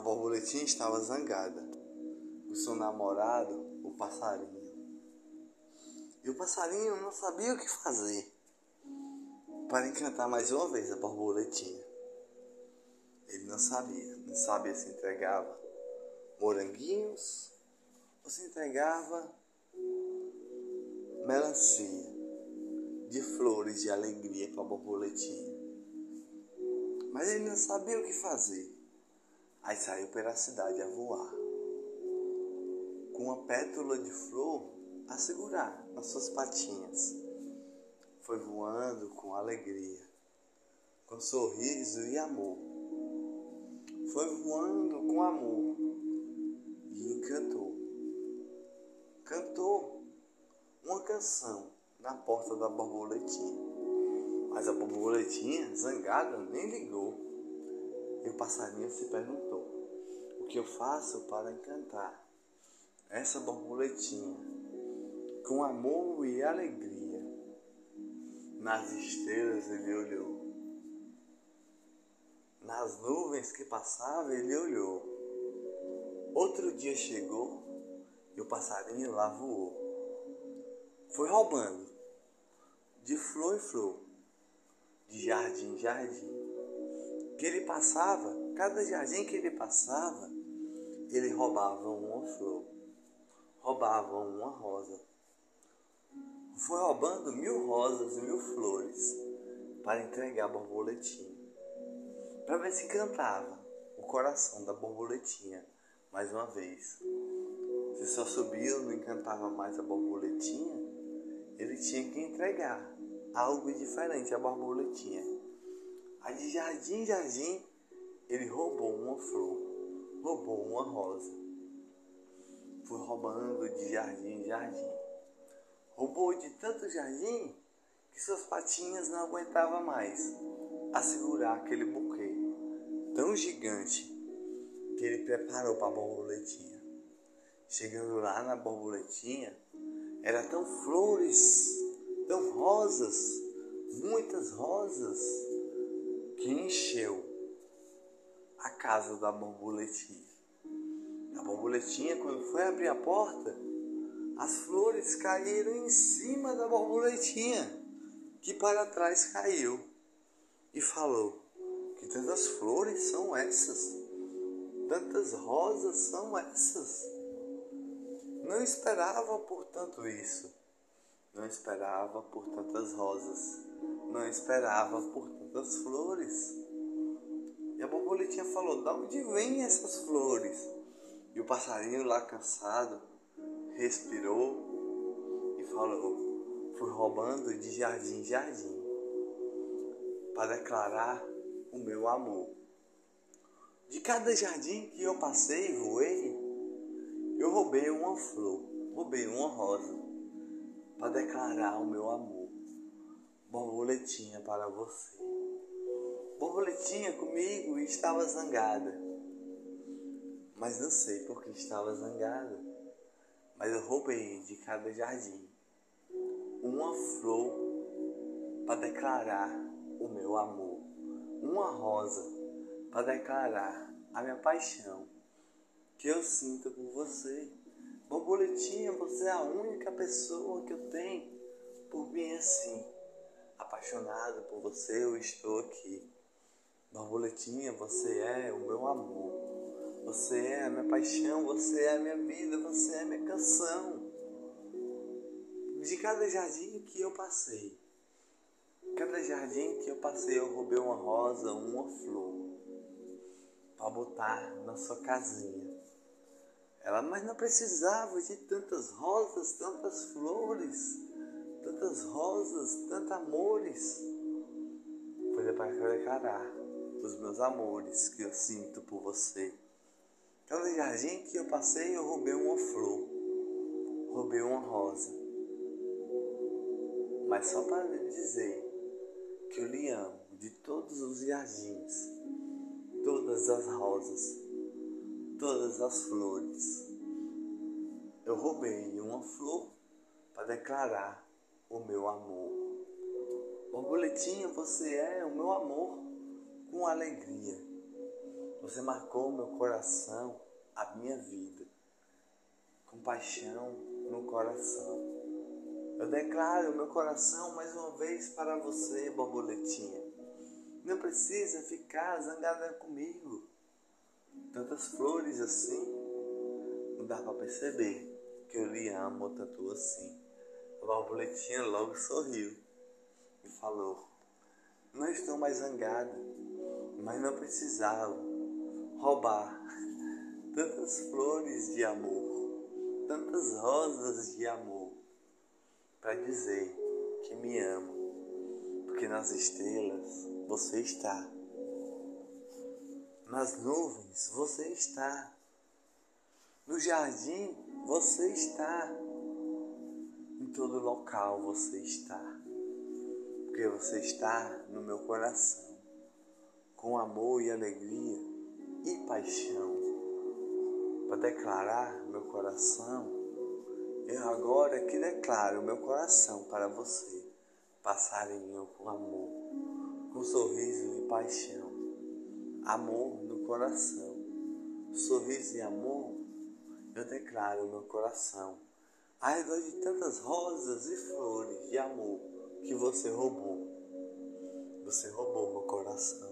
A borboletinha estava zangada. O seu namorado, o passarinho. E o passarinho não sabia o que fazer para encantar mais uma vez a borboletinha. Ele não sabia, não sabia se entregava moranguinhos ou se entregava melancia de flores de alegria para a borboletinha. Mas ele não sabia o que fazer. Aí saiu pela cidade a voar, com uma pétula de flor a segurar nas suas patinhas. Foi voando com alegria, com sorriso e amor. Foi voando com amor e encantou. Cantou uma canção na porta da borboletinha. Mas a borboletinha, zangada, nem ligou. E o passarinho se perguntou: O que eu faço para encantar essa borboletinha com amor e alegria? Nas estrelas ele olhou, nas nuvens que passavam ele olhou. Outro dia chegou e o passarinho lá voou. Foi roubando de flor em flor, de jardim em jardim que ele passava, cada jardim que ele passava, ele roubava uma flor, roubava uma rosa. Foi roubando mil rosas e mil flores para entregar a borboletinha, para ver se cantava o coração da borboletinha mais uma vez. Se só subia não encantava mais a borboletinha, ele tinha que entregar algo diferente à borboletinha. Aí de jardim em jardim, ele roubou uma flor, roubou uma rosa. Foi roubando de jardim em jardim. Roubou de tanto jardim que suas patinhas não aguentavam mais a segurar aquele buquê tão gigante que ele preparou para a borboletinha. Chegando lá na borboletinha, era tão flores, tão rosas, muitas rosas que encheu a casa da borboletinha. A borboletinha, quando foi abrir a porta, as flores caíram em cima da borboletinha, que para trás caiu, e falou: Que tantas flores são essas? Tantas rosas são essas? Não esperava por tanto isso. Não esperava por tantas rosas. Não esperava por das flores. E a borboletinha falou: Da onde vêm essas flores? E o passarinho lá cansado respirou e falou: Fui roubando de jardim em jardim para declarar o meu amor. De cada jardim que eu passei e voei, eu roubei uma flor, roubei uma rosa para declarar o meu amor. Borboletinha para você borboletinha comigo e estava zangada. Mas não sei por que estava zangada. Mas eu roubei de cada jardim uma flor para declarar o meu amor, uma rosa para declarar a minha paixão que eu sinto por você. Borboletinha, você é a única pessoa que eu tenho por mim assim. Apaixonado por você, eu estou aqui. Borboletinha, você é o meu amor. Você é a minha paixão, você é a minha vida, você é a minha canção. De cada jardim que eu passei, cada jardim que eu passei, eu roubei uma rosa, uma flor, para botar na sua casinha. Ela, mas não precisava de tantas rosas, tantas flores, tantas rosas, tantos amores. Foi para declarar os meus amores que eu sinto por você. Cada jardim que eu passei, eu roubei uma flor, roubei uma rosa. Mas só para lhe dizer que eu lhe amo de todos os jardins, todas as rosas, todas as flores. Eu roubei uma flor para declarar o meu amor. Borboletinha, você é o meu amor com alegria. Você marcou meu coração, a minha vida, com paixão no coração. Eu declaro meu coração mais uma vez para você, borboletinha. Não precisa ficar zangada comigo. Tantas flores assim, não dá para perceber que eu lhe amo tanto assim. A borboletinha logo sorriu e falou: Não estou mais zangada, mas não precisava roubar tantas flores de amor, tantas rosas de amor, para dizer que me amo, porque nas estrelas você está, nas nuvens você está, no jardim você está, em todo local você está, porque você está no meu coração, com amor e alegria e paixão. Para declarar meu coração. Eu agora que declaro meu coração para você, passarinho com amor, com sorriso e paixão, amor no coração, sorriso e amor, eu declaro meu coração, ao redor de tantas rosas e flores de amor que você roubou. Você roubou meu coração.